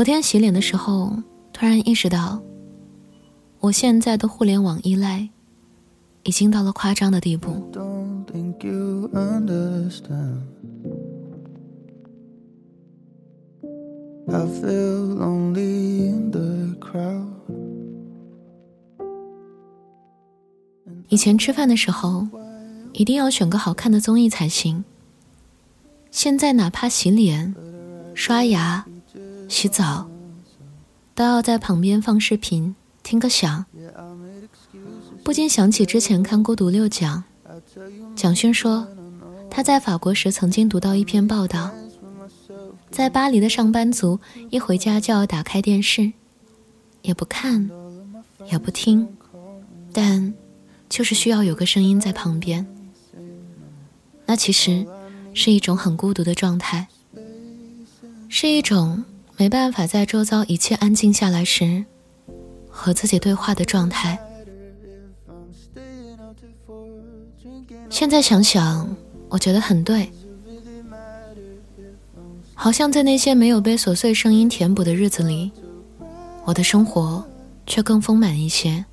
昨天洗脸的时候，突然意识到，我现在的互联网依赖已经到了夸张的地步。以前吃饭的时候，一定要选个好看的综艺才行。现在哪怕洗脸、刷牙、洗澡，都要在旁边放视频，听个响。不禁想起之前看《孤独六讲》，蒋勋说他在法国时曾经读到一篇报道，在巴黎的上班族一回家就要打开电视，也不看，也不听，但。就是需要有个声音在旁边，那其实是一种很孤独的状态，是一种没办法在周遭一切安静下来时和自己对话的状态。现在想想，我觉得很对，好像在那些没有被琐碎声音填补的日子里，我的生活却更丰满一些。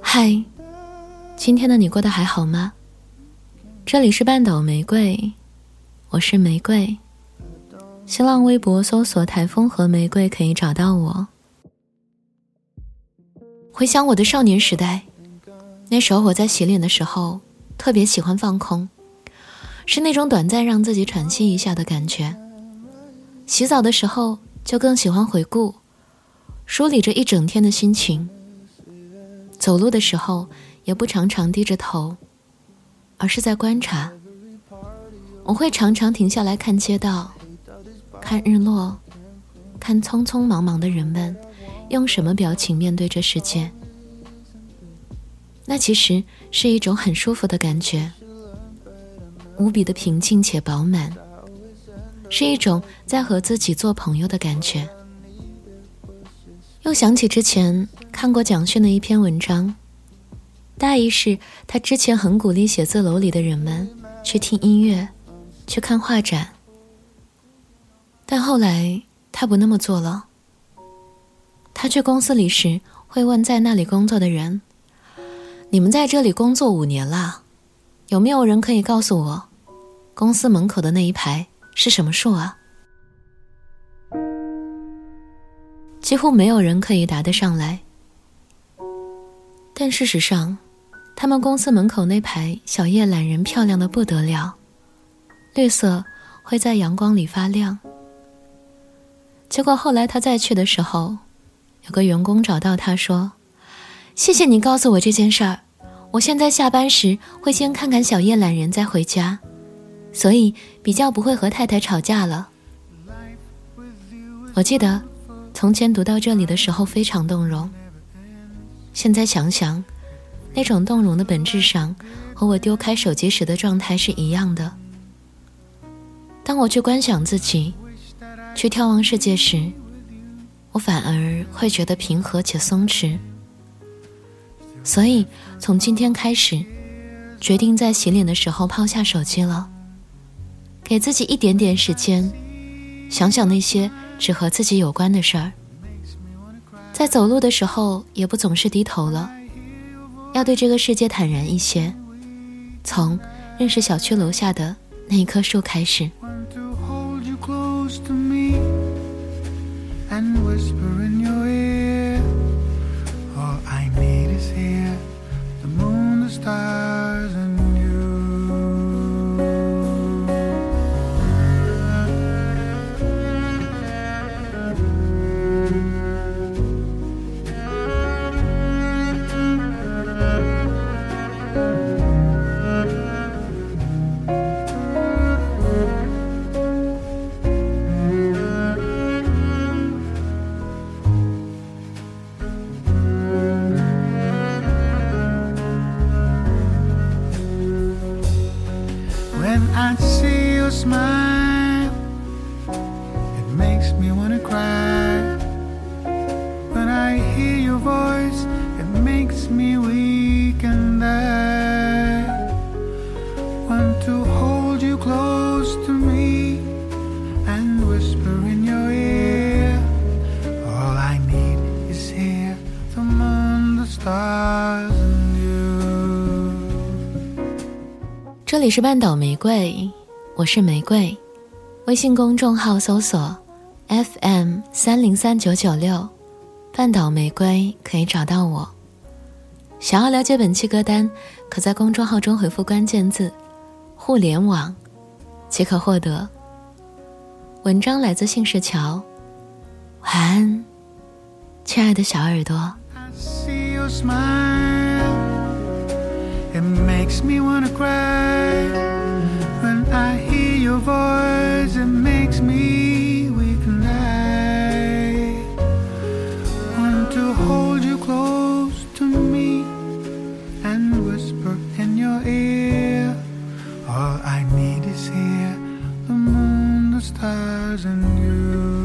嗨，今天的你过得还好吗？这里是半岛玫瑰，我是玫瑰。新浪微博搜索“台风和玫瑰”可以找到我。回想我的少年时代，那时候我在洗脸的时候特别喜欢放空，是那种短暂让自己喘息一下的感觉。洗澡的时候就更喜欢回顾，梳理着一整天的心情。走路的时候也不常常低着头，而是在观察。我会常常停下来看街道，看日落，看匆匆忙忙的人们用什么表情面对这世界。那其实是一种很舒服的感觉，无比的平静且饱满，是一种在和自己做朋友的感觉。又想起之前看过蒋勋的一篇文章，大意是他之前很鼓励写字楼里的人们去听音乐，去看画展，但后来他不那么做了。他去公司里时会问在那里工作的人：“你们在这里工作五年了，有没有人可以告诉我，公司门口的那一排是什么树啊？”几乎没有人可以答得上来，但事实上，他们公司门口那排小叶懒人漂亮的不得了，绿色会在阳光里发亮。结果后来他再去的时候，有个员工找到他说：“谢谢你告诉我这件事儿，我现在下班时会先看看小叶懒人再回家，所以比较不会和太太吵架了。”我记得。从前读到这里的时候非常动容，现在想想，那种动容的本质上和我丢开手机时的状态是一样的。当我去观想自己，去眺望世界时，我反而会觉得平和且松弛。所以从今天开始，决定在洗脸的时候抛下手机了，给自己一点点时间，想想那些。只和自己有关的事儿，在走路的时候也不总是低头了，要对这个世界坦然一些。从认识小区楼下的那一棵树开始。and whisper in your ear. All I need is here, the moon, the stars. 这里是半岛玫瑰，我是玫瑰。微信公众号搜索 FM 三零三九九六，半岛玫瑰可以找到我。想要了解本期歌单，可在公众号中回复关键字“互联网”，即可获得。文章来自信市桥，晚安，亲爱的小耳朵。It makes me wanna cry when I hear your voice. It makes me weak and I want to hold you close to me and whisper in your ear. All I need is here, the moon, the stars, and you.